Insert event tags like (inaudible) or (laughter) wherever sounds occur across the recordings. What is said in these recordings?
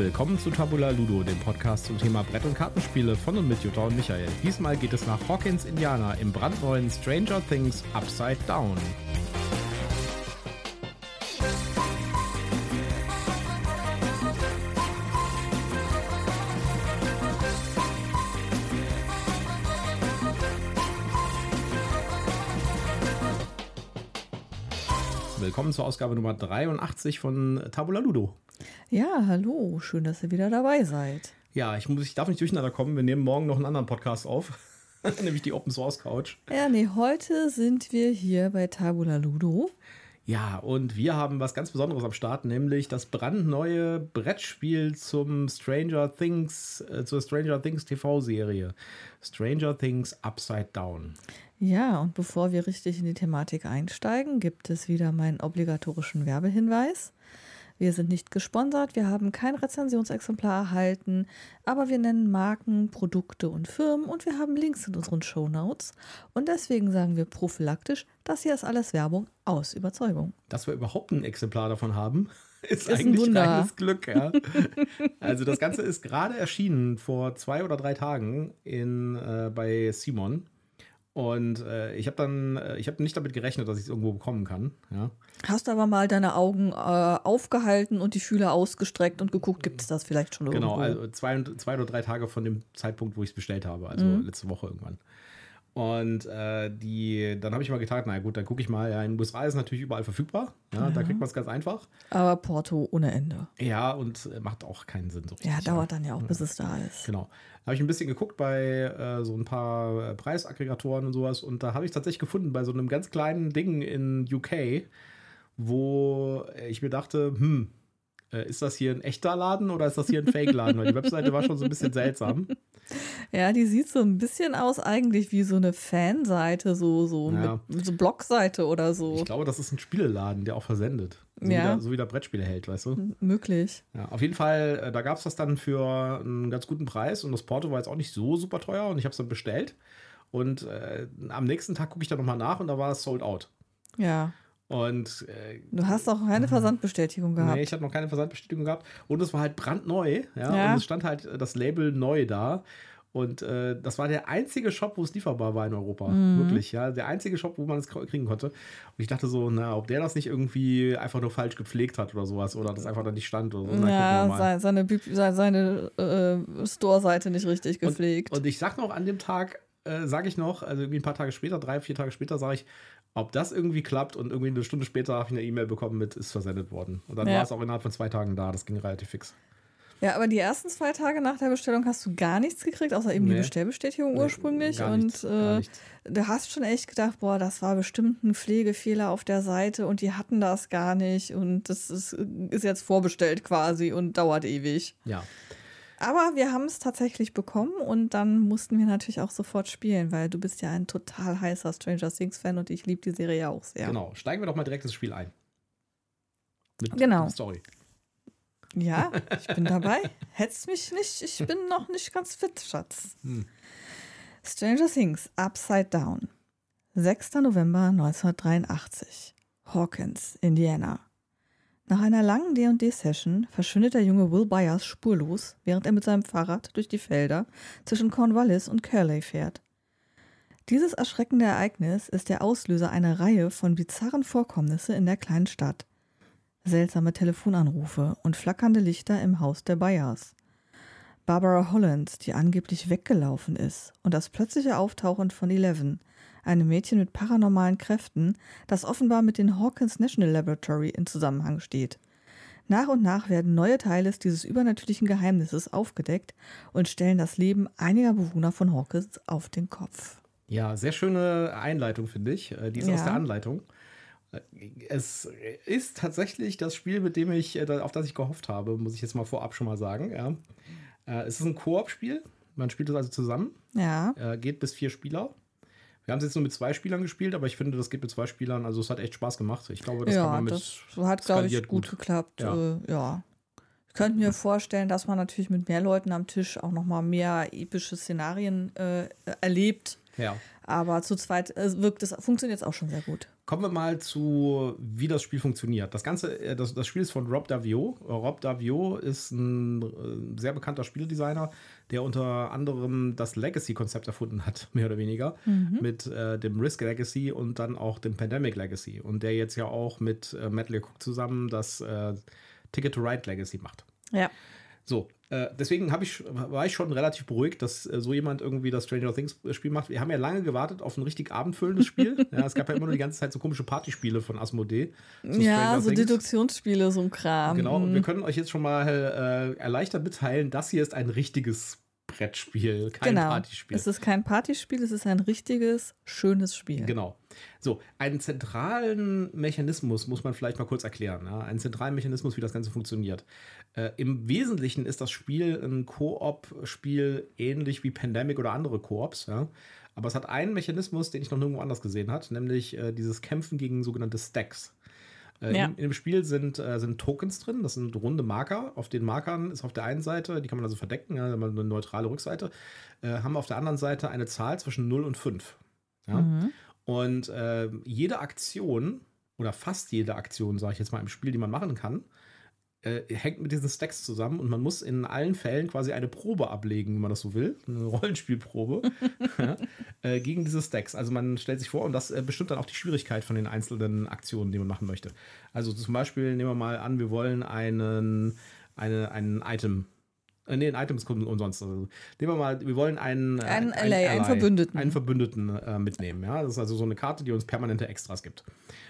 Willkommen zu Tabula Ludo, dem Podcast zum Thema Brett- und Kartenspiele von und mit Jutta und Michael. Diesmal geht es nach Hawkins, Indiana, im brandneuen Stranger Things Upside Down. Willkommen zur Ausgabe Nummer 83 von Tabula Ludo. Ja, hallo, schön, dass ihr wieder dabei seid. Ja, ich, muss, ich darf nicht durcheinander kommen. Wir nehmen morgen noch einen anderen Podcast auf, (laughs) nämlich die Open Source Couch. Ja, nee, heute sind wir hier bei Tabula Ludo. Ja, und wir haben was ganz Besonderes am Start, nämlich das brandneue Brettspiel zum Stranger Things, äh, zur Stranger Things TV-Serie. Stranger Things Upside Down. Ja, und bevor wir richtig in die Thematik einsteigen, gibt es wieder meinen obligatorischen Werbehinweis. Wir sind nicht gesponsert, wir haben kein Rezensionsexemplar erhalten, aber wir nennen Marken, Produkte und Firmen und wir haben Links in unseren Show Notes. Und deswegen sagen wir prophylaktisch, das hier ist alles Werbung aus Überzeugung. Dass wir überhaupt ein Exemplar davon haben, (laughs) ist, Ist ein eigentlich Wunder. reines Glück. Ja. (laughs) also das Ganze ist gerade erschienen vor zwei oder drei Tagen in, äh, bei Simon. Und äh, ich habe dann, äh, ich habe nicht damit gerechnet, dass ich es irgendwo bekommen kann. Ja. Hast aber mal deine Augen äh, aufgehalten und die Fühler ausgestreckt und geguckt, gibt es das vielleicht schon irgendwo? Genau, also zwei, zwei oder drei Tage von dem Zeitpunkt, wo ich es bestellt habe, also Mhm. letzte Woche irgendwann. Und äh, die, dann habe ich mal gedacht, na gut, dann gucke ich mal. Ja, in den USA ist natürlich überall verfügbar. Ja, Da kriegt man es ganz einfach. Aber Porto ohne Ende. Ja, und äh, macht auch keinen Sinn so richtig. Ja, dauert dann ja auch, bis es da ist. Genau. Habe ich ein bisschen geguckt bei äh, so ein paar äh, Preisaggregatoren und sowas und da habe ich tatsächlich gefunden bei so einem ganz kleinen Ding in UK, wo ich mir dachte, hm, äh, ist das hier ein echter Laden oder ist das hier ein (laughs) Fake-Laden? Weil die Webseite war schon so ein bisschen seltsam. Ja, die sieht so ein bisschen aus eigentlich wie so eine Fanseite, so, so, Ja. mit, so Blogseite oder so. Ich glaube, das ist ein Spieleladen, der auch versendet. So, Ja. wie, der, so wie der Brettspiele hält, weißt du? Möglich. Ja, auf jeden Fall, äh, da gab es das dann für einen ganz guten Preis und das Porto war jetzt auch nicht so super teuer und ich habe es dann bestellt. Und äh, am nächsten Tag gucke ich da nochmal nach und da war es sold out. Ja. Und äh, Du hast auch keine Versandbestätigung gehabt. nee, ich hatte noch keine Versandbestätigung gehabt. Und es war halt brandneu. Ja? Ja. Und es stand halt äh, das Label neu da. Und äh, das war der einzige Shop, wo es lieferbar war in Europa. Mhm. Wirklich, ja. Der einzige Shop, wo man es kr- kriegen konnte. Und ich dachte so, na, ob der das nicht irgendwie einfach nur falsch gepflegt hat oder sowas. Oder das einfach da nicht stand oder so. Na, ja, seine, Bib- sei- seine äh, Store-Seite nicht richtig gepflegt. Und ich sag noch an dem Tag, äh, sage ich noch, also irgendwie ein paar Tage später, drei, vier Tage später, sage ich, ob das irgendwie klappt und irgendwie eine Stunde später habe ich eine E-Mail bekommen mit, ist versendet worden. Und dann Ja. war es auch innerhalb von zwei Tagen da. Das ging relativ fix. ja, aber die ersten zwei Tage nach der Bestellung hast du gar nichts gekriegt, außer eben die Nee. Bestellbestätigung Nee, ursprünglich. und äh, du hast schon echt gedacht, boah, das war bestimmt ein Pflegefehler auf der Seite und die hatten das gar nicht und das ist, ist jetzt vorbestellt quasi und dauert ewig. Ja. Aber wir haben es tatsächlich bekommen und dann mussten wir natürlich auch sofort spielen, weil du bist ja ein total heißer Stranger Things Fan und ich liebe die Serie ja auch sehr. Genau. Steigen wir doch mal direkt ins Spiel ein. Mit Genau. Story. Ja, ich bin dabei. (laughs) Hetzt mich nicht, ich bin noch nicht ganz fit, Schatz. Hm. Stranger Things Upside Down. 6. November 1983. Hawkins, Indiana. Nach einer langen D&D-Session verschwindet der junge Will Byers spurlos, während er mit seinem Fahrrad durch die Felder zwischen Cornwallis und Curley fährt. Dieses erschreckende Ereignis ist der Auslöser einer Reihe von bizarren Vorkommnissen in der kleinen Stadt. Seltsame Telefonanrufe und flackernde Lichter im Haus der Byers. Barbara Holland, die angeblich weggelaufen ist, und das plötzliche Auftauchen von Eleven, einem Mädchen mit paranormalen Kräften, das offenbar mit den Hawkins National Laboratory in Zusammenhang steht. Nach und nach werden neue Teile dieses übernatürlichen Geheimnisses aufgedeckt und stellen das Leben einiger Bewohner von Hawkins auf den Kopf. Ja, sehr schöne Einleitung, finde ich. Äh, Die ist Ja. aus der Anleitung. Äh, Es ist tatsächlich das Spiel, mit dem ich, äh, auf das ich gehofft habe, muss ich jetzt mal vorab schon mal sagen. Ja. Es ist ein Koop-Spiel. Man spielt es also zusammen. Ja, geht bis vier Spieler. Wir haben es jetzt nur mit zwei Spielern gespielt, aber ich finde, das geht mit zwei Spielern. Also es hat echt Spaß gemacht. Ich glaube, das kann ja man mit das hat, glaube ich, skaliert gut, geklappt. Ja. Ja. Äh, ja. Ich könnte mir vorstellen, dass man natürlich mit mehr Leuten am Tisch auch noch mal mehr epische Szenarien äh, erlebt. Ja. Aber zu zweit äh, wirkt es, funktioniert es auch schon sehr gut. Kommen wir mal zu, wie das Spiel funktioniert. Das Ganze, äh, das, das Spiel ist von Rob Davio. Rob Davio ist ein äh, sehr bekannter Spieldesigner, der unter anderem das Legacy-Konzept erfunden hat, (laughs) mehr oder weniger, mhm. mit äh, dem Risk Legacy und dann auch dem Pandemic Legacy. Und der jetzt ja auch mit äh, Metal Cook zusammen das äh, Ticket to Ride Legacy macht. Ja. So, äh, deswegen ich, war ich schon relativ beruhigt, dass äh, so jemand irgendwie das Stranger Things Spiel macht. Wir haben ja lange gewartet auf ein richtig abendfüllendes Spiel. (laughs) ja, es gab ja immer nur die ganze Zeit so komische Partyspiele von Asmodee. So ja, so Things. Deduktionsspiele, so ein Kram. Genau, und wir mhm. können euch jetzt schon mal äh, erleichtert mitteilen, das hier ist ein richtiges Brettspiel, kein genau. Partyspiel. Es ist kein Partyspiel, es ist ein richtiges, schönes Spiel. Genau. So, einen zentralen Mechanismus muss man vielleicht mal kurz erklären. Ja? Einen zentralen Mechanismus, wie das Ganze funktioniert. Äh, Im Wesentlichen ist das Spiel ein Koop-Spiel, ähnlich wie Pandemic oder andere Koops. Ja? Aber es hat einen Mechanismus, den ich noch nirgendwo anders gesehen habe, nämlich äh, dieses Kämpfen gegen sogenannte Stacks. Äh, ja. in, in, dem Spiel sind, äh, sind Tokens drin, das sind runde Marker. Auf den Markern ist auf der einen Seite, die kann man also verdecken, ja, eine neutrale Rückseite, äh, haben auf der anderen Seite eine Zahl zwischen 0 und 5. Ja? Mhm. Und jede Aktion oder fast jede Aktion, sage ich jetzt mal im Spiel, die man machen kann, äh, hängt mit diesen Stacks zusammen und man muss in allen Fällen quasi eine Probe ablegen, wenn man das so will, eine Rollenspielprobe (laughs) ja, äh, gegen diese Stacks. Also man stellt sich vor und das äh, bestimmt dann auch die Schwierigkeit von den einzelnen Aktionen, die man machen möchte. Also zum Beispiel nehmen wir mal an, wir wollen einen, eine, ein Item äh, nee, ein Item ist umsonst. Also, nehmen wir mal, wir wollen einen, einen, ein, einen, einen Verbündeten, einen Verbündeten äh, mitnehmen. Ja? Das ist also so eine Karte, die uns permanente Extras gibt.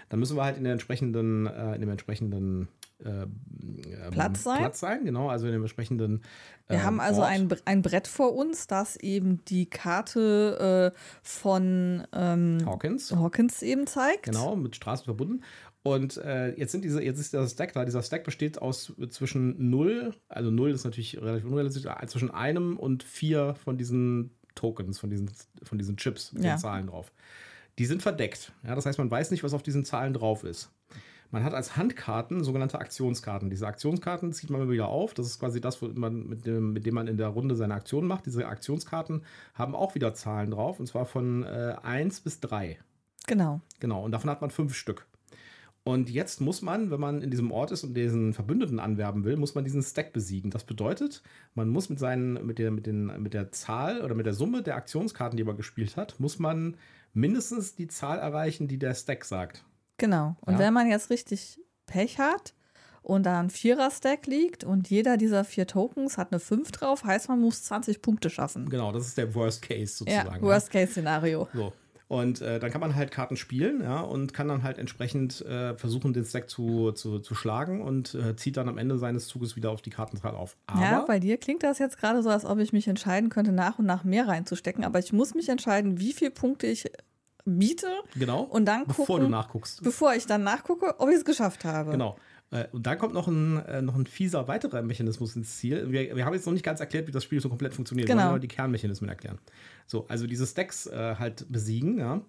Dann müssen wir halt in der entsprechenden, äh, in dem entsprechenden äh, Platz sein. Platz sein, genau, also in dem entsprechenden. Wir ähm, haben also ein, ein Brett vor uns, das eben die Karte äh, von ähm, Hawkins. Hawkins eben zeigt. Genau, mit Straßen verbunden. Und äh, jetzt sind diese, jetzt ist der Stack da. Dieser Stack besteht aus zwischen 0, also 0 ist natürlich relativ unrealistisch, äh, zwischen einem und vier von diesen Tokens, von diesen, von diesen Chips mit ja. den Zahlen drauf. Die sind verdeckt. Ja, das heißt, man weiß nicht, was auf diesen Zahlen drauf ist. Man hat als Handkarten sogenannte Aktionskarten. Diese Aktionskarten zieht man immer wieder auf. Das ist quasi das, man, mit, dem, mit dem man in der Runde seine Aktion macht. Diese Aktionskarten haben auch wieder Zahlen drauf, und zwar von äh, 1 bis 3. Genau. Genau, und davon hat man fünf Stück. Und jetzt muss man, wenn man in diesem Ort ist und diesen Verbündeten anwerben will, muss man diesen Stack besiegen. Das bedeutet, man muss mit, seinen, mit, der, mit, den, mit der Zahl oder mit der Summe der Aktionskarten, die man gespielt hat, muss man mindestens die Zahl erreichen, die der Stack sagt. Genau. Und ja. wenn man jetzt richtig Pech hat und da ein Vierer-Stack liegt und jeder dieser vier Tokens hat eine 5 drauf, heißt man muss 20 Punkte schaffen. Genau, das ist der Worst Case sozusagen. Ja, Worst Case Szenario. So. Und äh, dann kann man halt Karten spielen, ja, und kann dann halt entsprechend äh, versuchen, den Stack zu, zu, zu schlagen und äh, zieht dann am Ende seines Zuges wieder auf die Kartenzahl auf. Aber ja, bei dir klingt das jetzt gerade so, als ob ich mich entscheiden könnte, nach und nach mehr reinzustecken. Aber ich muss mich entscheiden, wie viele Punkte ich biete. Genau. Und dann gucken, bevor du nachguckst. Bevor ich dann nachgucke, ob ich es geschafft habe. Genau. Äh, und dann kommt noch ein, äh, noch ein fieser weiterer Mechanismus ins Ziel. Wir, wir haben jetzt noch nicht ganz erklärt, wie das Spiel so komplett funktioniert. Genau. Wir wollen nur die Kernmechanismen erklären. So, also diese Stacks äh, halt besiegen, ja.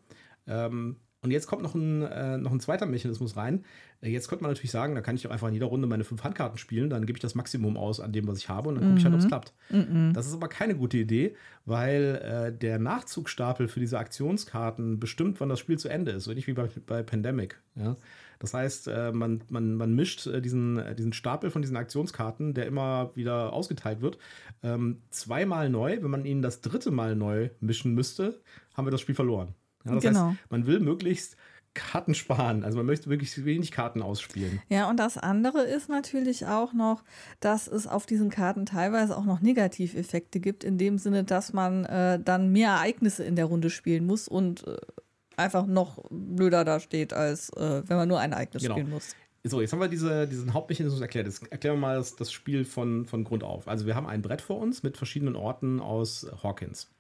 Ähm, und jetzt kommt noch ein, äh, noch ein zweiter Mechanismus rein. Äh, jetzt könnte man natürlich sagen, da kann ich doch einfach in jeder Runde meine fünf Handkarten spielen, dann gebe ich das Maximum aus an dem, was ich habe und dann gucke ich halt, ob es mhm. klappt. Mhm. Das ist aber keine gute Idee, weil äh, der Nachzugstapel für diese Aktionskarten bestimmt, wann das Spiel zu Ende ist, so nicht wie bei, bei Pandemic. Ja? Das heißt, äh, man, man, man mischt äh, diesen, äh, diesen Stapel von diesen Aktionskarten, der immer wieder ausgeteilt wird, ähm, zweimal neu. Wenn man ihn das dritte Mal neu mischen müsste, haben wir das Spiel verloren. Ja, das genau. heißt, man will möglichst Karten sparen. Also man möchte wirklich wenig Karten ausspielen. Ja, und das andere ist natürlich auch noch, dass es auf diesen Karten teilweise auch noch Negativeffekte gibt, in dem Sinne, dass man äh, dann mehr Ereignisse in der Runde spielen muss und äh, einfach noch blöder da steht, als äh, wenn man nur ein Ereignis genau. spielen muss. So, jetzt haben wir diese, diesen Hauptmechanismus erklärt. Jetzt erklären wir mal das, das Spiel von, von Grund auf. Also wir haben ein Brett vor uns mit verschiedenen Orten aus Hawkins.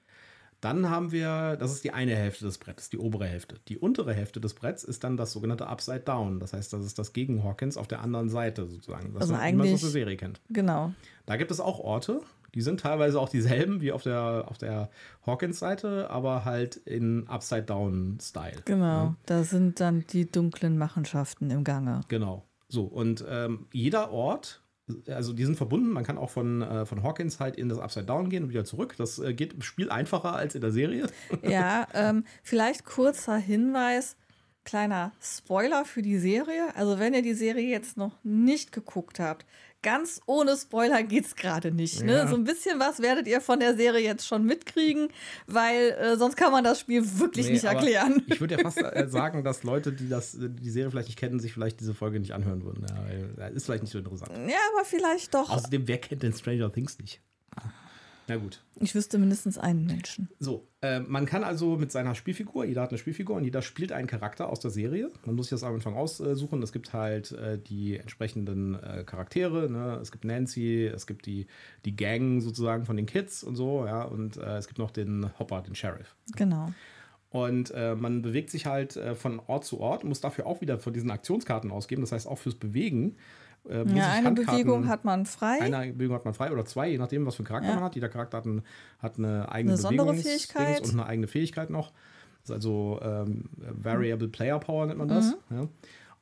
Dann haben wir, das ist die eine Hälfte des Brettes, die obere Hälfte. Die untere Hälfte des Bretts ist dann das sogenannte Upside Down. Das heißt, das ist das gegen Hawkins auf der anderen Seite sozusagen. Das also eigentlich, was die Serie kennt. Genau. Da gibt es auch Orte, die sind teilweise auch dieselben wie auf der, auf der Hawkins-Seite, aber halt in Upside-Down-Style. Genau, ja. da sind dann die dunklen Machenschaften im Gange. Genau. So, und ähm, jeder Ort also die sind verbunden. Man kann auch von, äh, von Hawkins halt in das Upside Down gehen und wieder zurück. Das äh, geht im Spiel einfacher als in der Serie. (laughs) Ja, ähm, vielleicht kurzer Hinweis, kleiner Spoiler für die Serie. Also wenn ihr die Serie jetzt noch nicht geguckt habt, ganz ohne Spoiler geht's gerade nicht. Ne? Ja. So ein bisschen was werdet ihr von der Serie jetzt schon mitkriegen, weil äh, sonst kann man das Spiel wirklich Nee, nicht erklären. Ich würde ja fast äh, (laughs) sagen, dass Leute, die das, äh, die Serie vielleicht nicht kennen, sich vielleicht diese Folge nicht anhören würden. Ja, äh, ist vielleicht nicht so interessant. Ja, aber vielleicht doch. Außerdem, wer kennt denn Stranger Things nicht? Na gut. Ich wüsste mindestens einen Menschen. So, äh, man kann also mit seiner Spielfigur, jeder hat eine Spielfigur und jeder spielt einen Charakter aus der Serie. Man muss sich das am Anfang aussuchen. Es gibt halt äh, die entsprechenden äh, Charaktere. Ne? Es gibt Nancy, es gibt die, die Gang sozusagen von den Kids und so, ja, und äh, es gibt noch den Hopper, den Sheriff. Genau. Und äh, man bewegt sich halt äh, von Ort zu Ort, muss dafür auch wieder von diesen Aktionskarten ausgeben. Das heißt, auch fürs Bewegen. Äh, Ja, eine Bewegung hat man frei. eine Bewegung hat man frei oder zwei, je nachdem, was für einen Charakter Ja. man hat. Jeder Charakter hat, ein, hat eine eigene Eine besondere Bewegungs- Fähigkeit. Dings und eine eigene Fähigkeit noch. Das ist also ähm, Variable Player Power nennt man das. Mhm. Ja.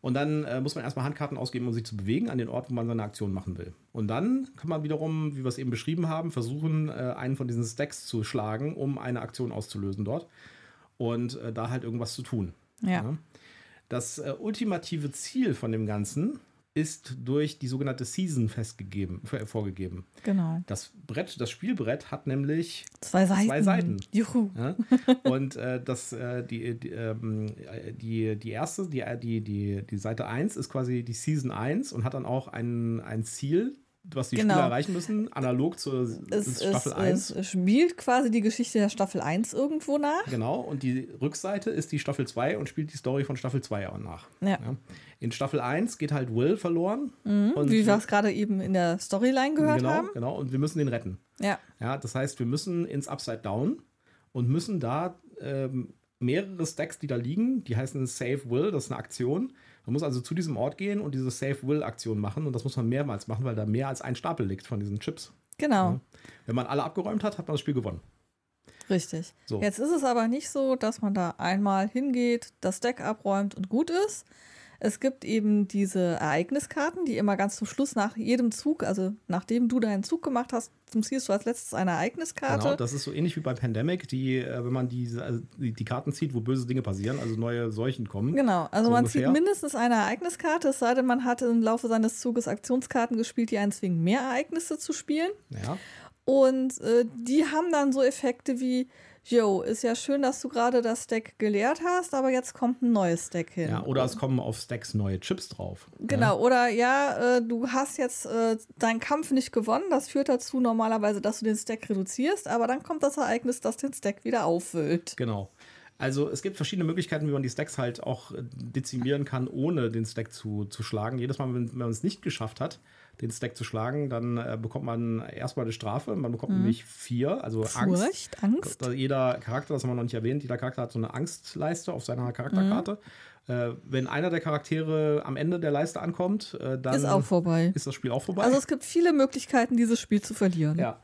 Und dann äh, muss man erstmal Handkarten ausgeben, um sich zu bewegen an den Ort, wo man seine Aktion machen will. Und dann kann man wiederum, wie wir es eben beschrieben haben, versuchen, äh, einen von diesen Stacks zu schlagen, um eine Aktion auszulösen dort. Und äh, da halt irgendwas zu tun. Ja. Das äh, ultimative Ziel von dem Ganzen ist durch die sogenannte Season festgegeben, vor- vorgegeben. Genau. Das Brett, das Spielbrett hat nämlich Zwei Seiten. Zwei Seiten. Juhu. ja, und äh, das, äh, die, die, ähm, äh, die, die erste, die, die, die, die Seite 1 ist quasi die Season 1 und hat dann auch ein, ein Ziel, was die Genau. Spieler erreichen müssen, analog zur Es, Staffel es, 1. es spielt quasi die Geschichte der Staffel 1 irgendwo nach. Genau, und die Rückseite ist die Staffel 2 und spielt die Story von Staffel 2 auch nach. Ja. In Staffel 1 geht halt Will verloren. und Mhm, Wie wir es gerade eben in der Storyline gehört genau, haben. genau, und wir müssen den retten. Ja. Ja, das heißt, wir müssen ins Upside Down und müssen da ähm, mehrere Stacks, die da liegen, die heißen Save Will, das ist eine Aktion. Man muss also zu diesem Ort gehen und diese Save Will-Aktion machen und das muss man mehrmals machen, weil da mehr als ein Stapel liegt von diesen Chips. Genau. Wenn man alle abgeräumt hat, hat man das Spiel gewonnen. Richtig. So. Jetzt ist es aber nicht so, dass man da einmal hingeht, das Deck abräumt und gut ist. Es gibt eben diese Ereigniskarten, die immer ganz zum Schluss nach jedem Zug, also nachdem du deinen Zug gemacht hast, ziehst du als letztes eine Ereigniskarte. Genau, das ist so ähnlich wie bei Pandemic, die, äh, wenn man diese, also die, die Karten zieht, wo böse Dinge passieren, also neue Seuchen kommen. Genau, also So man ungefähr. zieht mindestens eine Ereigniskarte, es sei denn, man hat im Laufe seines Zuges Aktionskarten gespielt, die einen zwingen, mehr Ereignisse zu spielen. Ja, Und äh, die haben dann so Effekte wie, yo, ist ja schön, dass du gerade das Deck geleert hast, aber jetzt kommt ein neues Deck hin. ja, oder es kommen auf Stacks neue Chips drauf. Genau, oder ja, äh, du hast jetzt äh, deinen Kampf nicht gewonnen. Das führt dazu normalerweise, dass du den Stack reduzierst, aber dann kommt das Ereignis, das den Stack wieder auffüllt. Genau. Also es gibt verschiedene Möglichkeiten, wie man die Stacks halt auch äh, dezimieren kann, ohne den Stack zu, zu schlagen. Jedes Mal, wenn, wenn man es nicht geschafft hat, den Stack zu schlagen, dann äh, bekommt man erstmal eine Strafe. Man bekommt nämlich vier, also Angst. Mhm. Furcht, Angst. Da Jeder Charakter, das haben wir noch nicht erwähnt, jeder Charakter hat so eine Angstleiste auf seiner Charakterkarte. Mhm. Äh, wenn einer der Charaktere am Ende der Leiste ankommt, äh, dann Ist auch vorbei. ist das Spiel auch vorbei. Also es gibt viele Möglichkeiten, dieses Spiel zu verlieren. Ja.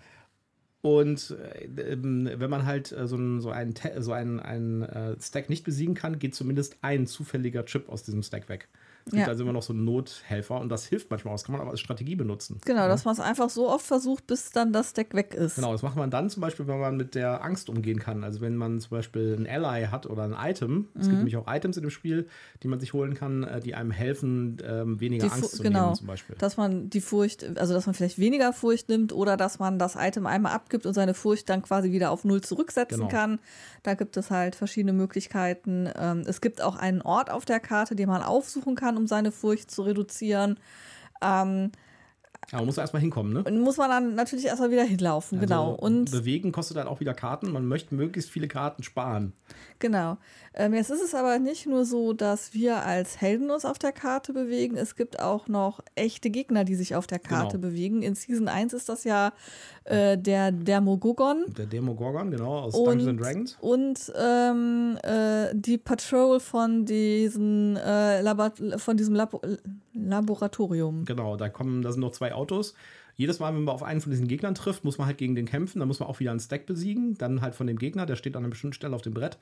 Und äh, ähm, wenn man halt äh, so einen so einen, so einen, einen äh, Stack nicht besiegen kann, geht zumindest ein zufälliger Chip aus diesem Stack weg. Es gibt Ja. also immer noch so einen Nothelfer und das hilft manchmal auch. Das kann man aber als Strategie benutzen. Genau, dass man es einfach so oft versucht, bis dann das Deck weg ist. Genau, das macht man dann zum Beispiel, wenn man mit der Angst umgehen kann. Also wenn man zum Beispiel ein Ally hat oder ein Item. Es Mhm. gibt nämlich auch Items in dem Spiel, die man sich holen kann, äh, die einem helfen, ähm, weniger Die Fu- Angst zu genau. nehmen zum Beispiel. Dass man die Furcht, also dass man vielleicht weniger Furcht nimmt oder dass man das Item einmal abgibt und seine Furcht dann quasi wieder auf Null zurücksetzen Genau. kann. Da gibt es halt verschiedene Möglichkeiten. Ähm, es gibt auch einen Ort auf der Karte, den man aufsuchen kann, um seine Furcht zu reduzieren. Ähm, Aber man muss erstmal hinkommen, ne? und muss man dann natürlich erstmal wieder hinlaufen, genau. Also, Und bewegen kostet dann auch wieder Karten. Man möchte möglichst viele Karten sparen. Genau. Ähm, jetzt ist es aber nicht nur so, dass wir als Helden uns auf der Karte bewegen. Es gibt auch noch echte Gegner, die sich auf der Karte Genau. bewegen. In Season 1 ist das ja äh, der Dermogogon Der Demogorgon, genau, aus Und- Dungeons and Dragons. und ähm, äh, die Patrol von diesen äh, Labor von diesem Labo Laboratorium. Genau, da kommen, da sind noch zwei Autos. Jedes Mal, wenn man auf einen von diesen Gegnern trifft, muss man halt gegen den kämpfen. Dann muss man auch wieder einen Stack besiegen. Dann halt von dem Gegner, der steht an einer bestimmten Stelle auf dem Brett.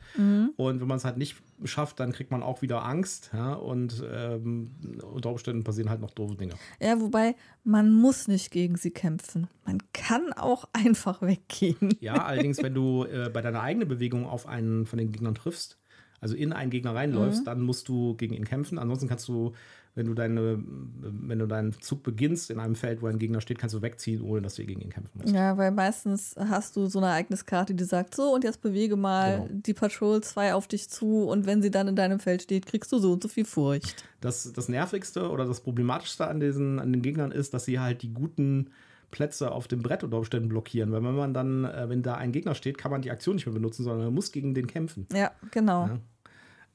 Und wenn man es halt nicht schafft, dann kriegt man auch wieder Angst. Ja? Und ähm, unter Umständen passieren halt noch doofe Dinge. Ja, wobei man muss nicht gegen sie kämpfen. Man kann auch (laughs) einfach weggehen. Ja, allerdings, wenn du äh, bei deiner eigenen Bewegung auf einen von den Gegnern triffst, also in einen Gegner reinläufst, dann musst du gegen ihn kämpfen. Ansonsten kannst du, wenn du deine, wenn du deinen Zug beginnst in einem Feld, wo ein Gegner steht, kannst du wegziehen, ohne dass du gegen ihn kämpfen musst. Ja, weil meistens hast du so eine Ereigniskarte, die sagt, so und jetzt bewege mal Genau. die Patrol 2 auf dich zu und wenn sie dann in deinem Feld steht, kriegst du so und so viel Furcht. Das, das Nervigste oder das Problematischste an, diesen, an den Gegnern ist, dass sie halt die guten Plätze auf dem Brett unter Umständen blockieren. Weil wenn man dann, äh, wenn da ein Gegner steht, kann man die Aktion nicht mehr benutzen, sondern man muss gegen den kämpfen. Ja, genau. Ja.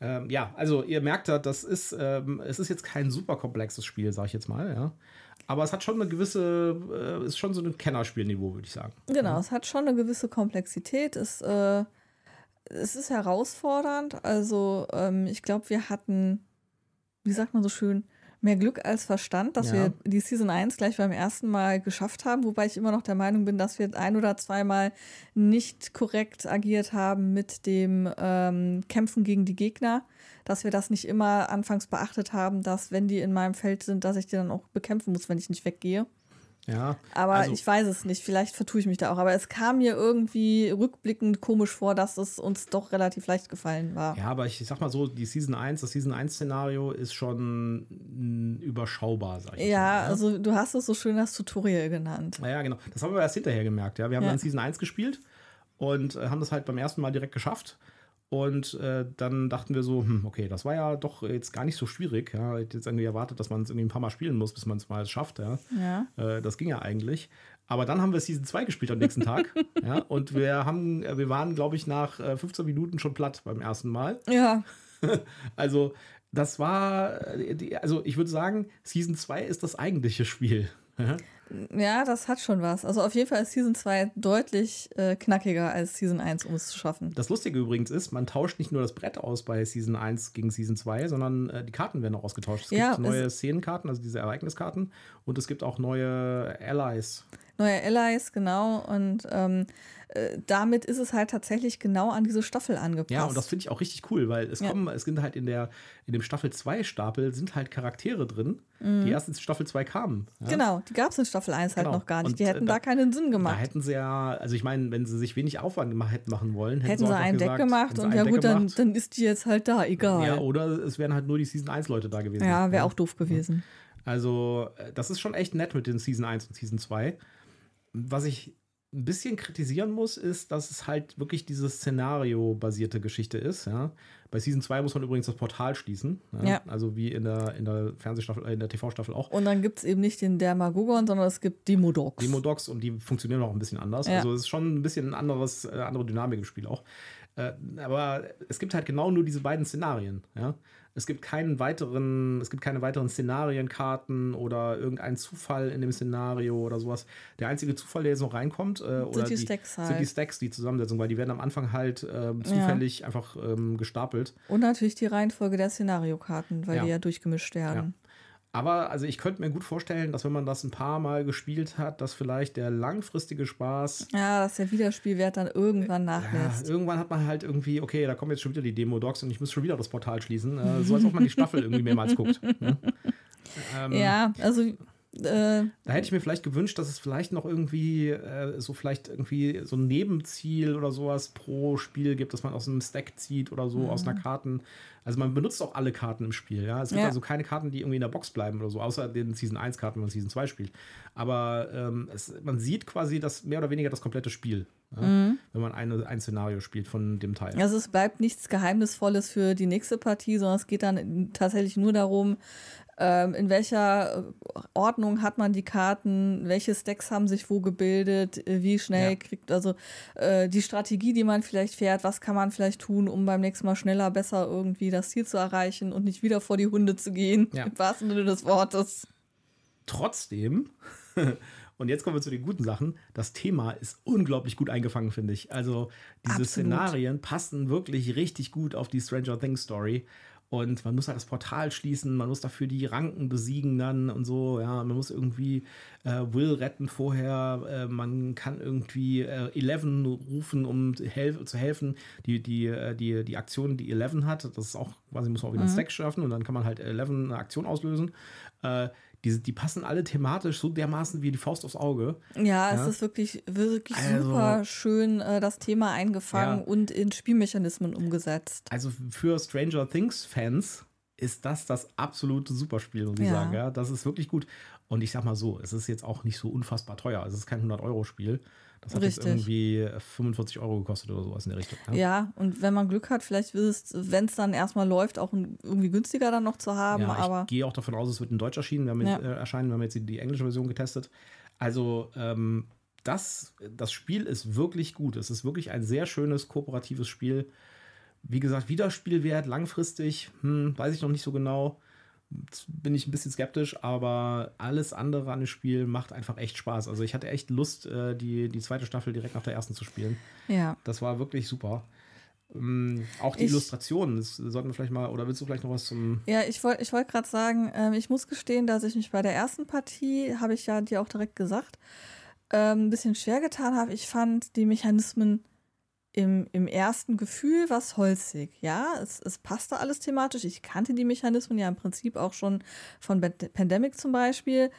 Ähm, ja, also ihr merkt ja, das ist, ähm, es ist jetzt kein super komplexes Spiel, sag ich jetzt mal, ja. Aber es hat schon eine gewisse, äh, ist schon so ein Kennerspielniveau, würde ich sagen. Genau, es hat schon eine gewisse Komplexität. Es, äh, es ist herausfordernd. Also ähm, ich glaube, wir hatten, wie sagt man so schön, mehr Glück als Verstand, dass Ja. wir die Season 1 gleich beim ersten Mal geschafft haben, wobei ich immer noch der Meinung bin, dass wir ein oder zweimal nicht korrekt agiert haben mit dem ähm, Kämpfen gegen die Gegner, dass wir das nicht immer anfangs beachtet haben, dass wenn die in meinem Feld sind, dass ich die dann auch bekämpfen muss, wenn ich nicht weggehe. Ja, Aber also, ich weiß es nicht, vielleicht vertue ich mich da auch. Aber es kam mir irgendwie rückblickend komisch vor, dass es uns doch relativ leicht gefallen war. Ja, aber ich sag mal so, die Season 1, das Season 1 Szenario ist schon mm, überschaubar, sag ich Ja, mal. also du hast es so schön das Tutorial genannt. Naja, genau. Das haben wir erst hinterher gemerkt. Ja, wir haben Ja. dann Season 1 gespielt und äh, haben das halt beim ersten Mal direkt geschafft. Und äh, dann dachten wir so, hm, okay, das war ja doch jetzt gar nicht so schwierig. Ja, ich hätte jetzt irgendwie erwartet, dass man es irgendwie ein paar Mal spielen muss, bis man es mal schafft. Ja. Ja. Äh, das ging ja eigentlich. Aber dann haben wir Season 2 gespielt am nächsten Tag. (laughs) ja, und wir haben, äh, wir waren, glaube ich, nach äh, 15 Minuten schon platt beim ersten Mal. Ja, (laughs) Also, das war, äh, also ich würde sagen, Season 2 ist das eigentliche Spiel. Ja. das hat schon was. Also auf jeden Fall ist Season 2 deutlich äh, knackiger als Season 1, um es zu schaffen. Das Lustige übrigens ist, man tauscht nicht nur das Brett aus bei Season 1 gegen Season 2, sondern äh, die Karten werden auch ausgetauscht. Es Ja, gibt neue es- Szenenkarten, also diese Ereigniskarten, und es gibt auch neue Allies. Neue Allies, genau. Und ähm, äh, damit ist es halt tatsächlich genau an diese Staffel angepasst. Ja, und das finde ich auch richtig cool, weil es Ja. kommen, es sind halt in der, in dem Staffel 2 Stapel sind halt Charaktere drin, die erst in Staffel 2 kamen. Ja? Mhm. Genau, die gab es in Staffel 1 halt Genau. noch gar nicht. Und, die äh, hätten da- da, keinen Sinn Da gemacht. hätten sie ja, also ich meine, wenn sie sich wenig Aufwand gemacht, hätten machen wollen, Hätten auch sie einfach ein Deck gesagt, gemacht hätten und ja Deck gut, dann, dann ist die jetzt halt da, egal. Ja, Ja, oder es wären halt nur die Season 1 Leute da gewesen. wäre auch doof gewesen. Also, äh, das ist schon echt nett mit den Season 1 und Season 2. Was ich ein bisschen kritisieren muss, ist, dass es halt wirklich diese Szenario-basierte Geschichte ist. Ja? Bei Season 2 muss man übrigens das Portal schließen. Ja? Ja. Also wie in der, in der Fernsehstaffel, äh, in der TV-Staffel auch. Und dann gibt es eben nicht den Dermagogon, sondern es gibt Demodox. Demodocs und die funktionieren auch ein bisschen anders. Ja. Also es ist schon ein bisschen ein anderes, äh, andere Dynamik im Spiel auch. Äh, aber es gibt halt genau nur diese beiden Szenarien. Ja? Es gibt keinen weiteren, es gibt keine weiteren Szenarienkarten oder irgendeinen Zufall in dem Szenario oder sowas. Der einzige Zufall, der jetzt noch reinkommt, äh, oder die Stacks sind die halt. Stacks, die Zusammensetzung, weil die werden am Anfang halt ähm, zufällig einfach ähm, gestapelt. Und natürlich die Reihenfolge der Szenariokarten, weil Ja. die ja durchgemischt werden. Aber also ich könnte mir gut vorstellen, dass wenn man das ein paar Mal gespielt hat, dass vielleicht der langfristige Spaß Ja, dass der Wiederspielwert dann irgendwann Ja, nachlässt. irgendwann hat man halt irgendwie, okay, da kommen jetzt schon wieder die Demo-Docs und ich muss schon wieder das Portal schließen. Äh, so als ob man die Staffel irgendwie mehrmals guckt. Ne? (laughs) Ähm, Ja, also äh, Da hätte ich mir vielleicht gewünscht, dass es vielleicht noch irgendwie äh, so vielleicht irgendwie so ein Nebenziel oder sowas pro Spiel gibt, dass man aus einem Stack zieht oder so, aus einer Karten. Also man benutzt auch alle Karten im Spiel, ja. Es gibt Ja. also keine Karten, die irgendwie in der Box bleiben oder so, außer den Season 1 Karten, wenn man Season 2 spielt. Aber ähm, es, man sieht quasi das mehr oder weniger das komplette Spiel, ja? wenn man eine, ein Szenario spielt von dem Teil. Also es bleibt nichts Geheimnisvolles für die nächste Partie, sondern es geht dann tatsächlich nur darum, in welcher äh, Ordnung hat man die Karten, welche Stacks haben sich wo gebildet, äh, wie schnell Ja. kriegt, also äh, die Strategie, die man vielleicht fährt, was kann man vielleicht tun, um beim nächsten Mal schneller, besser irgendwie das Ziel zu erreichen und nicht wieder vor die Hunde zu gehen, Ja. im wahrsten Sinne des Wortes. Trotzdem, (laughs) und jetzt kommen wir zu den guten Sachen, das Thema ist unglaublich gut eingefangen, finde ich. Also diese Absolut. Szenarien passen wirklich richtig gut auf die Stranger Things Story. Und man muss halt das Portal schließen, man muss dafür die Ranken besiegen dann und so, ja, man muss irgendwie äh, Will retten vorher, äh, man kann irgendwie äh, Eleven rufen, um helf zu helfen, die, die, äh, die, die Aktion, die Eleven hat, das ist auch, quasi muss man auch wieder mhm. einen Stack schaffen und dann kann man halt Eleven eine Aktion auslösen. Äh, die, die passen alle thematisch so dermaßen wie die Faust aufs Auge. Ja, ja. es ist wirklich, wirklich also, super schön äh, das Thema eingefangen ja. und in Spielmechanismen umgesetzt. Also für Stranger Things-Fans ist das das absolute Superspiel, muss ich ja. sagen. Ja, das ist wirklich gut. Und ich sag mal so, es ist jetzt auch nicht so unfassbar teuer. Es ist kein 100-Euro-Spiel. Das hat Richtig. jetzt irgendwie 45 Euro gekostet oder sowas in der Richtung. Ja, ja und wenn man Glück hat, vielleicht wird es, wenn es dann erstmal läuft, auch irgendwie günstiger dann noch zu haben. Ja, aber ich gehe auch davon aus, es wird in Deutsch erschienen. Wir haben ja. äh, erscheinen. Wir haben jetzt die, die, englische Version getestet. Also, ähm, das, das Spiel ist wirklich gut. Es ist wirklich ein sehr schönes, kooperatives Spiel. Wie gesagt, Wiederspielwert langfristig, hm, weiß ich noch nicht so genau bin ich ein bisschen skeptisch, aber alles andere an dem Spiel macht einfach echt Spaß. Also ich hatte echt Lust, äh, die, die zweite Staffel direkt nach der ersten zu spielen. Ja. Das war wirklich super. Ähm, auch die ich, Illustrationen, das sollten wir vielleicht mal, oder willst du vielleicht noch was zum. Ja, ich wollte ich wollt gerade sagen, ähm, ich muss gestehen, dass ich mich bei der ersten Partie, habe ich ja dir auch direkt gesagt, ähm, ein bisschen schwer getan habe. Ich fand die Mechanismen im, im ersten Gefühl was holzig. Ja, es, es passte alles thematisch. Ich kannte die Mechanismen ja im Prinzip auch schon von Pandemic zum Beispiel.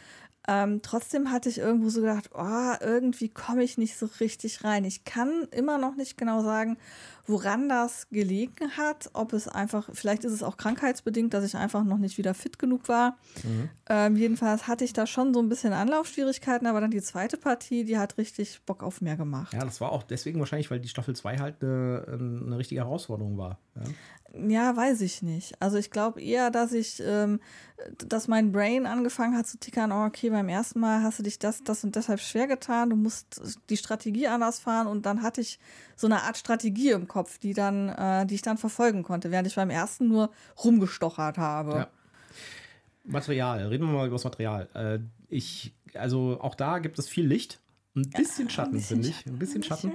Ähm, trotzdem hatte ich irgendwo so gedacht, oh, irgendwie komme ich nicht so richtig rein. Ich kann immer noch nicht genau sagen, woran das gelegen hat. Ob es einfach, vielleicht ist es auch krankheitsbedingt, dass ich einfach noch nicht wieder fit genug war. Mhm. Ähm, jedenfalls hatte ich da schon so ein bisschen Anlaufschwierigkeiten, aber dann die zweite Partie, die hat richtig Bock auf mehr gemacht. Ja, das war auch deswegen wahrscheinlich, weil die Staffel 2 halt eine, eine richtige Herausforderung war. Ja? Ja, weiß ich nicht. Also ich glaube eher, dass ich, ähm, dass mein Brain angefangen hat zu tickern, oh, okay, beim ersten Mal hast du dich das, das und deshalb schwer getan, du musst die Strategie anders fahren und dann hatte ich so eine Art Strategie im Kopf, die dann, äh, die ich dann verfolgen konnte, während ich beim ersten nur rumgestochert habe. Ja. Material, reden wir mal über das Material. Äh, ich, also auch da gibt es viel Licht. Ein bisschen Schatten, finde ich. Ein bisschen Schatten.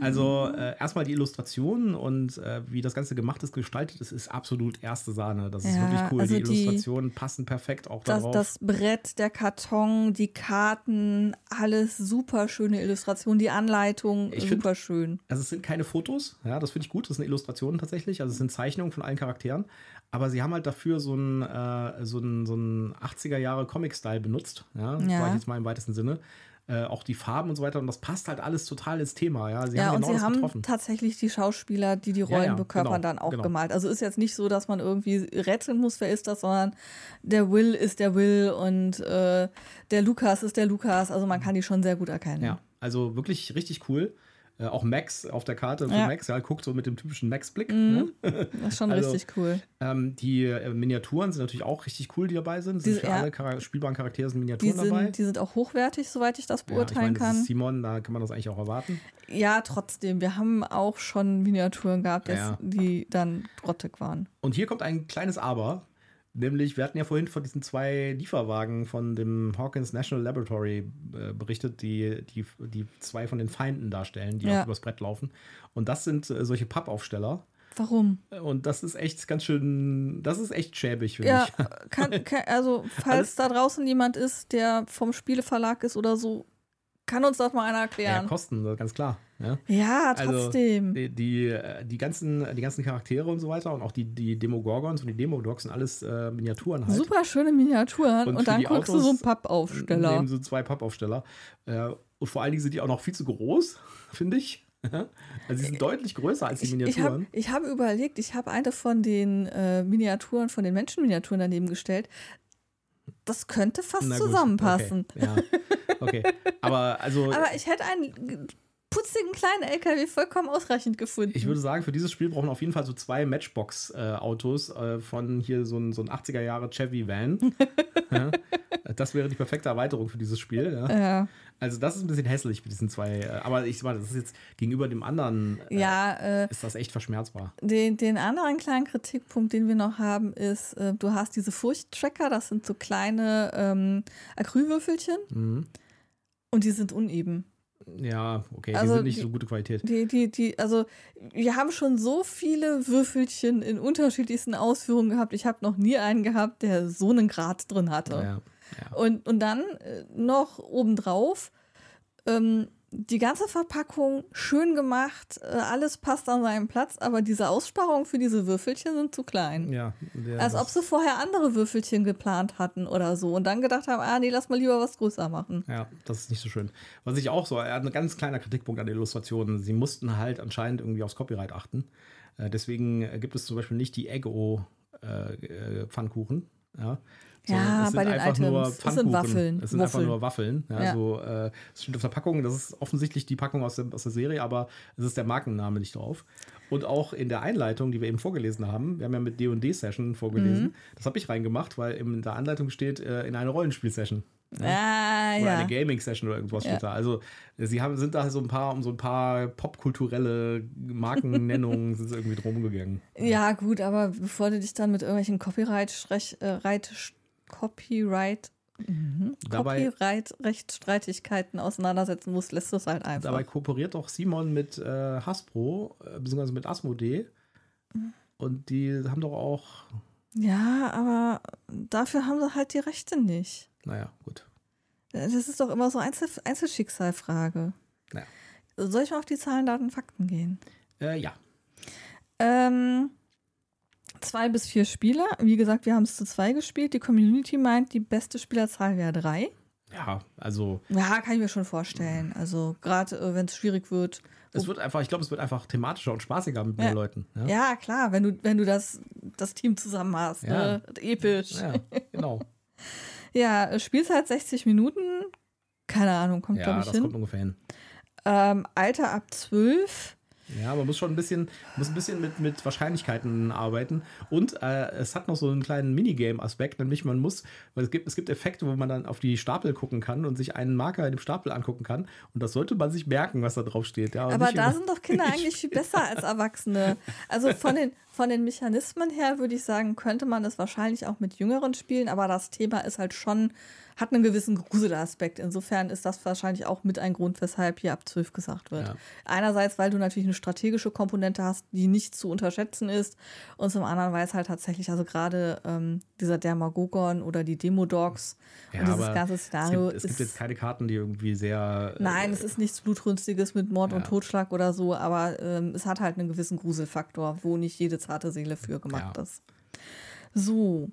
Also äh, erstmal die Illustrationen und äh, wie das Ganze gemacht ist, gestaltet ist, ist absolut erste Sahne. Das ist ja, wirklich cool. Also die Illustrationen passen perfekt auch das, darauf. Das Brett, der Karton, die Karten, alles super schöne Illustrationen. Die Anleitung, ich super find, schön. Also es sind keine Fotos, ja, das finde ich gut. Das sind Illustrationen tatsächlich. Also es sind Zeichnungen von allen Charakteren. Aber sie haben halt dafür so einen, äh, so einen, so einen 80er Jahre Comic-Style benutzt. Ja, ja. War ich jetzt mal im weitesten Sinne. Äh, auch die Farben und so weiter. Und das passt halt alles total ins Thema. Ja, sie ja, haben genau und sie haben getroffen. tatsächlich die Schauspieler, die die Rollen ja, ja, bekörpern, genau, dann auch genau. gemalt. Also ist jetzt nicht so, dass man irgendwie rätseln muss, wer ist das, sondern der Will ist der Will und äh, der Lukas ist der Lukas. Also man kann die schon sehr gut erkennen. Ja, also wirklich richtig cool. Äh, auch Max auf der Karte für ja. Max, ja, guckt so mit dem typischen Max-Blick. Mhm. Ne? Das ist schon (laughs) also, richtig cool. Ähm, die äh, Miniaturen sind natürlich auch richtig cool, die dabei sind. sind für ja. alle Char spielbaren Charaktere sind Miniaturen die sind, dabei. Die sind auch hochwertig, soweit ich das beurteilen ja, ich meine, kann. Das ist Simon, da kann man das eigentlich auch erwarten. Ja, trotzdem. Wir haben auch schon Miniaturen gehabt, die dann grottig waren. Und hier kommt ein kleines Aber. Nämlich, wir hatten ja vorhin von diesen zwei Lieferwagen von dem Hawkins National Laboratory äh, berichtet, die, die, die zwei von den Feinden darstellen, die ja. auch übers Brett laufen. Und das sind äh, solche Pappaufsteller. Warum? Und das ist echt ganz schön, das ist echt schäbig, finde ja, ich. Kann, (laughs) kann, also, falls da draußen jemand ist, der vom Spieleverlag ist oder so, kann uns das mal einer erklären. Ja, Kosten, ganz klar. Ja, ja also trotzdem. Also die, die, die, ganzen, die ganzen Charaktere und so weiter und auch die, die Demogorgons und die Demodogs sind alles äh, Miniaturen halt. Super schöne Miniaturen und, und dann guckst Autos du so einen Pappaufsteller. Nehmen so zwei Pappaufsteller. Äh, und vor allen Dingen sind die auch noch viel zu groß, (laughs) finde ich. Also sie sind deutlich größer als die Miniaturen. Ich habe hab überlegt, ich habe eine von den äh, Miniaturen, von den Menschenminiaturen daneben gestellt das könnte fast zusammenpassen. Okay. Ja. okay. (laughs) Aber also. Aber ich hätte einen putzigen kleinen LKW vollkommen ausreichend gefunden. Ich würde sagen, für dieses Spiel brauchen wir auf jeden Fall so zwei Matchbox-Autos äh, von hier so ein, so ein 80er Jahre Chevy Van. (laughs) ja. Das wäre die perfekte Erweiterung für dieses Spiel. Ja. ja. Also das ist ein bisschen hässlich mit diesen zwei. Äh, aber ich meine, das ist jetzt gegenüber dem anderen. Äh, ja, äh, ist das echt verschmerzbar. Den, den anderen kleinen Kritikpunkt, den wir noch haben, ist, äh, du hast diese Furchttracker. Das sind so kleine ähm, Acrylwürfelchen. Mhm. Und die sind uneben. Ja, okay, Also die sind nicht die- so gute Qualität. Die, die, die, also wir haben schon so viele Würfelchen in unterschiedlichsten Ausführungen gehabt. Ich habe noch nie einen gehabt, der so einen Grad drin hatte. Ja, ja. Und, und dann äh, noch obendrauf ähm, die ganze Verpackung schön gemacht, äh, alles passt an seinen Platz, aber diese Aussparungen für diese Würfelchen sind zu klein. ja Als ob sie vorher andere Würfelchen geplant hatten oder so und dann gedacht haben, ah nee, lass mal lieber was größer machen. Ja, das ist nicht so schön. Was ich auch so, er hat ein ganz kleiner Kritikpunkt an den Illustrationen. Sie mussten halt anscheinend irgendwie aufs Copyright achten. Äh, deswegen äh, gibt es zum Beispiel nicht die Eggo-Pfannkuchen. Ja. Ja, es sind bei den einfach Items. nur Es sind. Waffeln. Es sind einfach Waffeln. nur Waffeln. Ja, Ja. So, äh, es steht auf der Packung, das ist offensichtlich die Packung aus der, aus der Serie, aber es ist der Markenname nicht drauf. Und auch in der Einleitung, die wir eben vorgelesen haben, wir haben ja mit D&D-Session vorgelesen, Mhm. das habe ich reingemacht, weil in der Anleitung steht, äh, in eine Rollenspiel-Session. Ah, Oder ja. eine Gaming-Session oder irgendwas Ja. Also sie haben, sind da so ein paar, um so ein paar popkulturelle Markennennungen (laughs) sind sie irgendwie drum gegangen. Ja, gut, aber bevor du dich dann mit irgendwelchen Copyright-Strech- äh, Reit- Copyright mhm. Dabei- Copyright-Rechtsstreitigkeiten auseinandersetzen musst, lässt du es halt einfach. Dabei kooperiert doch Simon mit äh, Hasbro, äh, beziehungsweise mit Asmodee. Und die haben doch auch, ja, aber dafür haben sie halt die Rechte nicht. Naja, gut. Das ist doch immer so Einzel Einzelschicksalfrage. Naja. Soll ich mal auf die Zahlen, Daten, Fakten gehen? Äh, ja, Ähm, zwei bis vier Spieler. Wie gesagt, wir haben es zu zwei gespielt. Die Community meint, die beste Spielerzahl wäre drei. ja, also Ja, kann ich mir schon vorstellen. Also gerade äh, wenn es schwierig wird. es wird einfach, ich glaube, es wird einfach thematischer und spaßiger mit Ja. mehr Leuten. Ja, Ja, klar, wenn du, wenn du das, das Team zusammen hast. Ne? Episch. ja genau. (laughs) Ja, Spielzeit 60 Minuten. Keine Ahnung, kommt Ja, glaube ich das hin. kommt ungefähr hin. Ähm, Alter ab 12. Ja, man muss schon ein bisschen, muss ein bisschen mit, mit Wahrscheinlichkeiten arbeiten. Und äh, es hat noch so einen kleinen Minigame-Aspekt, nämlich man muss, weil es gibt, es gibt Effekte, wo man dann auf die Stapel gucken kann und sich einen Marker in dem Stapel angucken kann. Und das sollte man sich merken, was da drauf steht. Ja, Aber da sind doch (laughs) Kinder eigentlich viel besser als Erwachsene. Also von den, von den Mechanismen her würde ich sagen, könnte man es wahrscheinlich auch mit Jüngeren spielen, aber das Thema ist halt schon, hat einen gewissen Gruselaspekt. Insofern ist das wahrscheinlich auch mit ein Grund, weshalb hier ab 12 gesagt wird. Ja. Einerseits, weil du natürlich eine strategische Komponente hast, die nicht zu unterschätzen ist. Und zum anderen, weil es halt tatsächlich, also gerade ähm, dieser Dermagogon oder die Demo-Dogs Ja, und dieses ganze es Szenario gibt, es gibt ist. jetzt keine Karten, die irgendwie sehr. äh, Nein, es ist nichts Blutrünstiges mit Mord und Ja. Totschlag oder so, aber ähm, es hat halt einen gewissen Gruselfaktor, wo nicht jede zarte Seele für gemacht Ja. ist. So.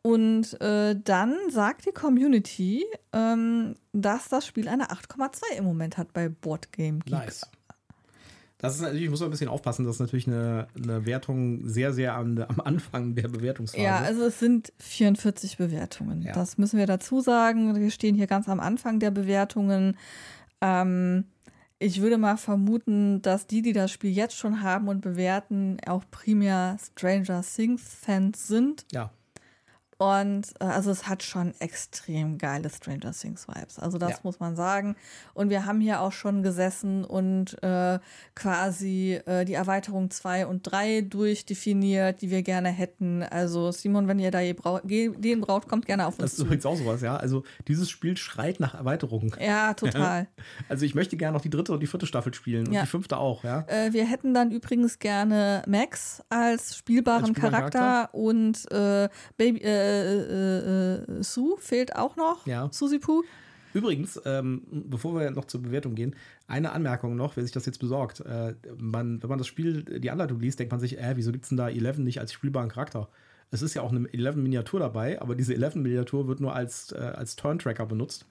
Und äh, dann sagt die Community, ähm, dass das Spiel eine 8,2 im Moment hat bei Boardgame Geek. Nice. Das ist natürlich, muss man ein bisschen aufpassen, das ist natürlich eine, eine Wertung sehr, sehr an, am Anfang der Bewertungsphase. Ja, also es sind 44 Bewertungen. Ja. Das müssen wir dazu sagen. Wir stehen hier ganz am Anfang der Bewertungen. Ähm, ich würde mal vermuten, dass die, die das Spiel jetzt schon haben und bewerten, auch primär Stranger Things-Fans sind. ja. Und äh, also es hat schon extrem geile Stranger Things Vibes. Also das Ja. muss man sagen. Und wir haben hier auch schon gesessen und äh, quasi äh, die Erweiterung 2 und 3 durchdefiniert, die wir gerne hätten. Also Simon, wenn ihr da je brau den braucht, kommt gerne auf Das uns ist zu. übrigens auch sowas, ja. Also dieses Spiel schreit nach Erweiterung. Ja, (laughs) total. Also ich möchte gerne noch die dritte und die vierte Staffel spielen und Ja. die fünfte auch, ja. Äh, wir hätten dann übrigens gerne Max als spielbaren Als spielbaren Charakter, und äh, Baby äh, äh, äh, Sue fehlt auch noch. Ja. Susi Poo. Übrigens, ähm, bevor wir noch zur Bewertung gehen, eine Anmerkung noch, wer sich das jetzt besorgt. Äh, man, wenn man das Spiel, die Anleitung liest, denkt man sich, äh, wieso gibt es denn da Eleven nicht als spielbaren Charakter? Es ist ja auch eine Eleven-Miniatur dabei, aber diese Eleven-Miniatur wird nur als, äh, als Turn-Tracker benutzt.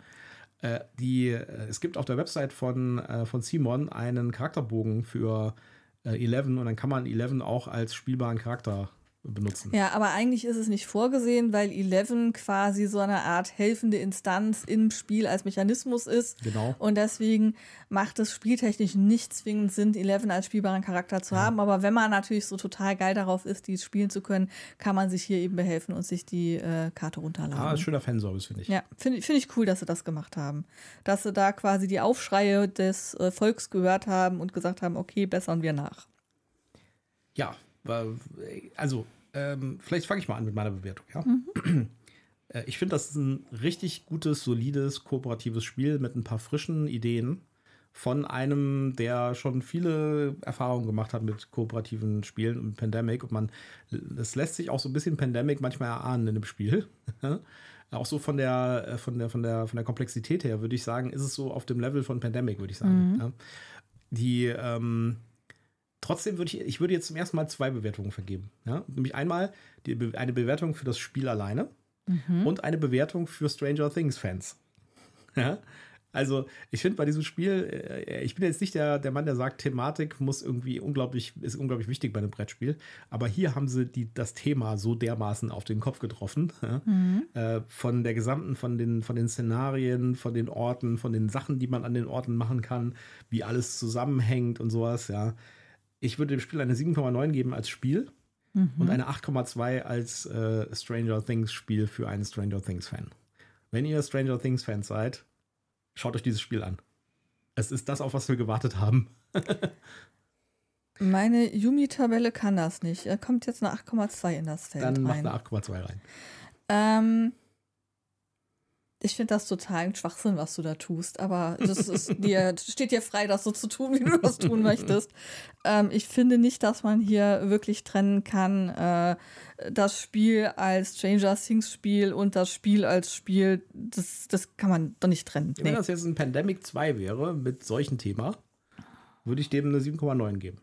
Äh, die, äh, es gibt auf der Website von, äh, von Simon einen Charakterbogen für Eleven und dann kann man Eleven auch als spielbaren Charakter benutzen. Ja, aber eigentlich ist es nicht vorgesehen, weil Eleven quasi so eine Art helfende Instanz im Spiel als Mechanismus ist. Genau. Und deswegen macht es spieltechnisch nicht zwingend Sinn, Eleven als spielbaren Charakter zu haben. Aber wenn man natürlich so total geil darauf ist, die spielen zu können, kann man sich hier eben behelfen und sich die äh, Karte runterladen. Ah, schöner Fanservice, finde ich. Ja, finde ich- finde ich cool, dass sie das gemacht haben. Dass sie da quasi die Aufschreie des äh, Volks gehört haben und gesagt haben, okay, bessern wir nach. Ja, also ähm, vielleicht fange ich mal an mit meiner Bewertung. Ja? (clears throat) Äh, Ich finde, das ist ein richtig gutes, solides, kooperatives Spiel mit ein paar frischen Ideen von einem, der schon viele Erfahrungen gemacht hat mit kooperativen Spielen und Pandemic. Und man, das lässt sich auch so ein bisschen Pandemic manchmal erahnen in dem Spiel. (laughs) auch so von der, äh, von der, von der, von der Komplexität her, würde ich sagen, ist es so auf dem Level von Pandemic, würde ich sagen. Mhm. Die, ähm, trotzdem würde ich, ich würde jetzt zum ersten Mal zwei Bewertungen vergeben. Ja? Nämlich einmal die, eine Bewertung für das Spiel alleine mhm. und eine Bewertung für Stranger Things Fans. (laughs) Ja? Also, ich finde bei diesem Spiel, äh, ich bin jetzt nicht der, der Mann, der sagt, Thematik muss irgendwie unglaublich, ist unglaublich wichtig bei einem Brettspiel. Aber hier haben sie die, das Thema so dermaßen auf den Kopf getroffen. Mhm. Äh, von der gesamten, von den, von den Szenarien, von den Orten, von den Sachen, die man an den Orten machen kann, wie alles zusammenhängt und sowas, ja. Ich würde dem Spiel eine 7,9 geben als Spiel mhm. und eine 8,2 als äh, Stranger Things Spiel für einen Stranger Things Fan. Wenn ihr Stranger Things Fans seid, Schaut euch dieses Spiel an. Es ist das, auf was wir gewartet haben. (laughs) Meine Yumi-Tabelle kann das nicht. Er kommt jetzt eine 8,2 in das Feld Dann rein. macht eine 8,2 rein. Ähm, ich finde das total ein Schwachsinn, was du da tust, aber (laughs) das ist dir, steht dir frei, das so zu tun, wie du das tun möchtest. Ähm, ich finde nicht, dass man hier wirklich trennen kann, äh, das Spiel als Stranger Things Spiel und das Spiel als Spiel. Das, das kann man doch nicht trennen. Wenn das jetzt ein Pandemic 2 wäre mit solchem Thema, würde ich dem eine 7,9 geben.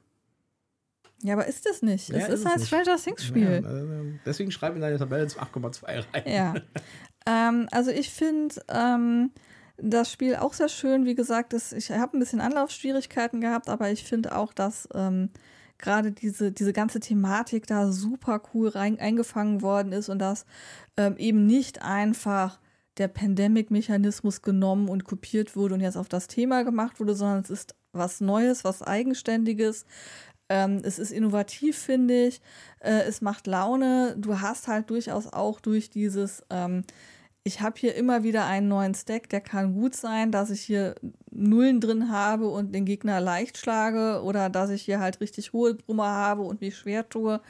Ja, aber ist das nicht. Ja, es ist, ist ein Stranger Things Spiel. Ja, äh, deswegen schreibe in deine Tabelle 8,2 rein. Ja. (laughs) Ähm, also ich finde ähm, das Spiel auch sehr schön. Wie gesagt, das, ich habe ein bisschen Anlaufschwierigkeiten gehabt, aber ich finde auch, dass ähm, gerade diese, diese ganze Thematik da super cool rein, eingefangen worden ist und dass ähm, eben nicht einfach der Pandemic-Mechanismus genommen und kopiert wurde und jetzt auf das Thema gemacht wurde, sondern es ist was Neues, was Eigenständiges. Ähm, es ist innovativ, finde ich. Äh, es macht Laune. Du hast halt durchaus auch durch dieses ähm, ich habe hier immer wieder einen neuen Stack, der kann gut sein, dass ich hier Nullen drin habe und den Gegner leicht schlage oder dass ich hier halt richtig hohe Brummer habe und mich schwer tue.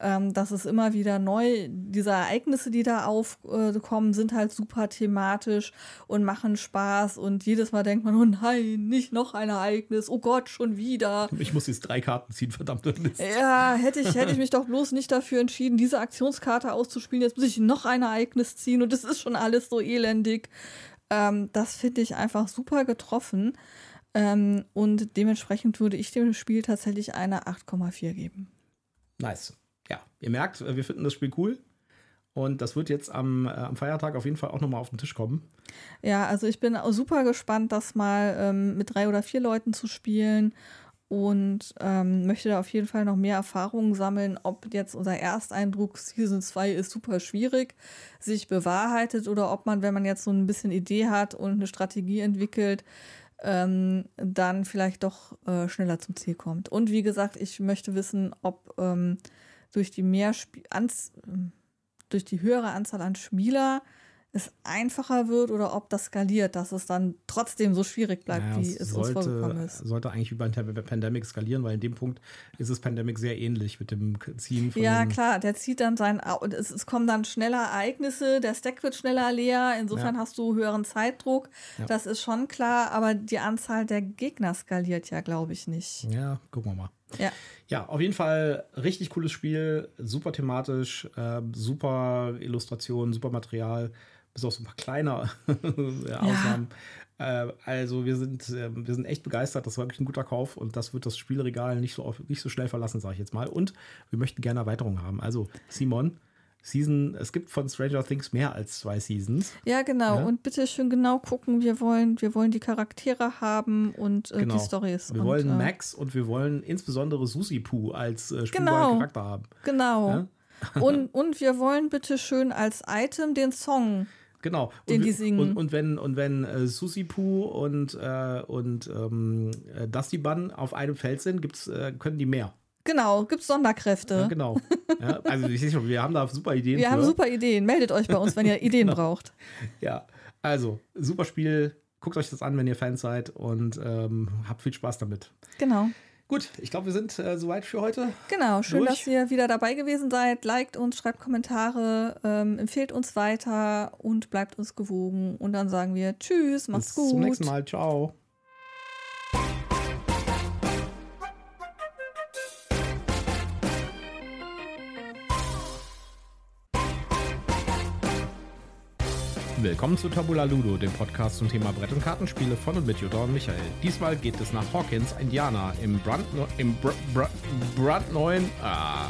Ähm, das ist immer wieder neu. Diese Ereignisse, die da aufkommen, sind halt super thematisch und machen Spaß. Und jedes Mal denkt man, oh nein, nicht noch ein Ereignis. Oh Gott, schon wieder. Ich muss jetzt drei Karten ziehen, verdammt. Ja, hätte ich, hätte ich mich doch bloß nicht dafür entschieden, diese Aktionskarte auszuspielen. Jetzt muss ich noch ein Ereignis ziehen und es ist schon alles so elendig. Ähm, das finde ich einfach super getroffen. Ähm, und dementsprechend würde ich dem Spiel tatsächlich eine 8,4 geben. Nice ja, ihr merkt, äh, wir finden das Spiel cool. Und das wird jetzt am, äh, am Feiertag auf jeden Fall auch nochmal auf den Tisch kommen. Ja, also ich bin super gespannt, das mal ähm, mit drei oder vier Leuten zu spielen und ähm, möchte da auf jeden Fall noch mehr Erfahrungen sammeln, ob jetzt unser Ersteindruck Season 2 ist super schwierig, sich bewahrheitet oder ob man, wenn man jetzt so ein bisschen Idee hat und eine Strategie entwickelt, ähm, dann vielleicht doch äh, schneller zum Ziel kommt. Und wie gesagt, ich möchte wissen, ob ähm, durch die mehr Anz durch die höhere Anzahl an Spieler es einfacher wird oder ob das skaliert, dass es dann trotzdem so schwierig bleibt, naja, wie es sollte, uns vorgekommen ist. Sollte eigentlich wie beim Pandemic skalieren, weil in dem Punkt ist es Pandemic sehr ähnlich mit dem Ziehen von Ja, klar, der zieht dann sein, es, es kommen dann schneller Ereignisse, der Stack wird schneller leer, insofern ja. hast du höheren Zeitdruck, ja. das ist schon klar, aber die Anzahl der Gegner skaliert ja, glaube ich, nicht. Ja, gucken wir mal. Ja. ja, auf jeden Fall richtig cooles Spiel, super thematisch, äh, super Illustration, super Material, bis auf so ein paar kleine (laughs) Ausnahmen. Ja. Äh, also wir sind, äh, wir sind echt begeistert, das war wirklich ein guter Kauf und das wird das Spielregal nicht so, nicht so schnell verlassen, sage ich jetzt mal. Und wir möchten gerne Erweiterungen haben. Also Simon, Season, es gibt von Stranger Things mehr als zwei Seasons. Ja, genau. Ja? Und bitte schön genau gucken. Wir wollen, wir wollen die Charaktere haben und äh, genau. die Storys. Wir und, wollen äh, Max und wir wollen insbesondere Susi Poo als äh, genau. Charakter haben. Genau. Ja? (laughs) und, und wir wollen bitte schön als Item den Song. Genau. Den und, die singen. Und, und wenn, und wenn äh, Susi Poo und, äh, und ähm, äh, Dusty Bun auf einem Feld sind, gibt's, äh, können die mehr. Genau, gibt es Sonderkräfte. Ja, genau. Ja, also ich sehe schon, wir haben da super Ideen. Wir für. haben super Ideen. Meldet euch bei uns, wenn ihr (laughs) Ideen genau. braucht. Ja, also super Spiel. Guckt euch das an, wenn ihr Fans seid und ähm, habt viel Spaß damit. Genau. Gut, ich glaube, wir sind äh, soweit für heute. Genau, schön, durch. dass ihr wieder dabei gewesen seid. Liked uns, schreibt Kommentare, ähm, empfehlt uns weiter und bleibt uns gewogen. Und dann sagen wir Tschüss, macht's Bis gut. Bis zum nächsten Mal. Ciao. Willkommen zu Tabula Ludo, dem Podcast zum Thema Brett- und Kartenspiele von und mit Jutta und Michael. Diesmal geht es nach Hawkins, Indiana, im, brandneu, im br br brandneuen, ah,